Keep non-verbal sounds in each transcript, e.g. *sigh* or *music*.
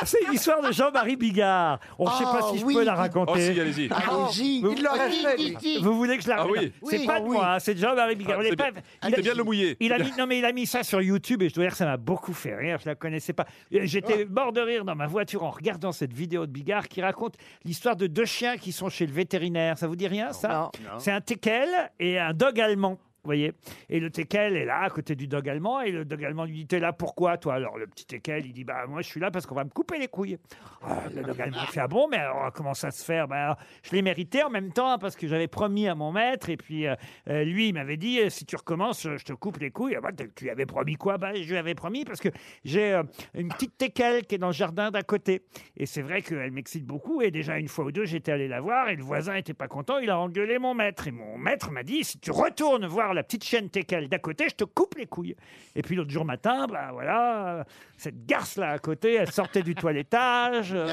*laughs* C'est l'histoire de Jean-Marie Bigard. On ne sait pas Ah, si je oui, peux la raconter. Oh, si, allez-y. Allez-y. Vous- Il l'aurait fait, lui. Vous voulez que je la Ah raconte oui. C'est Oui. pas de Ah moi, hein, c'est de Jean-Marie Bigard. Ah, Il est c'est pas- bien- il a- c'est bien de le mouiller. Il a mis, *laughs* non mais il a mis ça sur YouTube et je dois dire que ça m'a beaucoup fait rire. Je la connaissais pas. Et J'étais mort de rire dans ma voiture en regardant cette vidéo de Bigard qui raconte l'histoire de deux chiens qui sont chez le vétérinaire. Ça vous dit rien ça C'est un teckel et un dog allemand. Voyez? Et le teckel est là, à côté du dog allemand, et le dog allemand lui dit T'es là pourquoi, toi? Alors le petit teckel, il dit Bah, moi, je suis là parce qu'on va me couper les couilles. Ah, le dog allemand fait Ah bon, mais alors, comment ça se fait? Bah, Je l'ai mérité en même temps, parce que j'avais promis à mon maître, et puis euh, euh, lui, il m'avait dit euh, Si tu recommences, je te coupe les couilles. Ah, bah, tu lui avais promis quoi? Bah, Je lui avais promis parce que j'ai une petite teckel qui est dans le jardin d'à côté. Et c'est vrai qu'elle m'excite beaucoup, et déjà une fois ou deux, j'étais allé la voir, et le voisin était pas content, il a engueulé mon maître. Et mon maître m'a dit Si tu retournes voir la petite chienne teckel d'à côté, je te coupe les couilles. Et puis l'autre jour matin, bah voilà, cette garce-là à côté, elle sortait du toilettage, euh,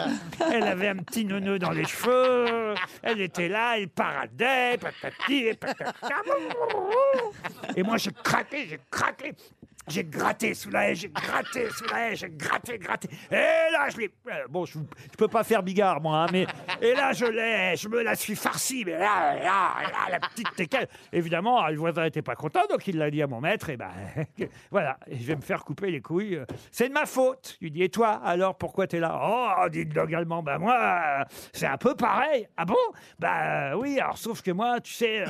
elle avait un petit neuneu dans les cheveux, elle était là, elle paradait, patati patata. Et moi, j'ai craqué, j'ai craqué. J'ai gratté sous la haie, j'ai gratté sous la haie, j'ai gratté, gratté. Et là, je l'ai. euh, Bon, je, je peux pas faire bigard, moi, hein, mais. Et là, je l'ai, je me la suis farcie, mais là, là, là, la petite teckel. Évidemment, le voisin n'était pas content, donc il l'a dit à mon maître, et ben, *laughs* voilà, je vais me faire couper les couilles. C'est de ma faute. Il dit, et toi, alors, pourquoi t'es là? Oh, dit le dog allemand, ben moi, euh, c'est un peu pareil. Ah bon? Bah oui, alors, sauf que moi, tu sais, euh,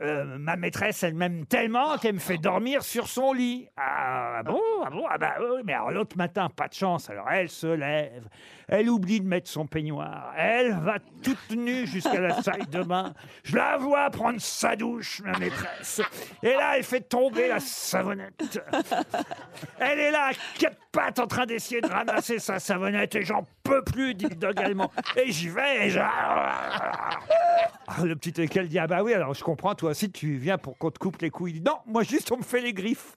euh, ma maîtresse, elle m'aime tellement qu'elle me fait dormir sur son lit. Ah bon? Ah bon? Ah bah oui, mais alors l'autre matin, pas de chance. Alors elle se lève, elle oublie de mettre son peignoir, elle va toute nue jusqu'à la *laughs* salle de bain. Je la vois prendre sa douche, ma maîtresse. Et là, elle fait tomber la savonnette. Elle est là, à quatre pattes, en train d'essayer de ramasser sa savonnette, et j'en peux plus, dit le dog allemand. Et j'y vais, et je... Ah, le petit équel dit Ah bah oui, alors je comprends, toi aussi tu viens pour qu'on te coupe les couilles. Il dit, Non, moi juste on me fait les griffes.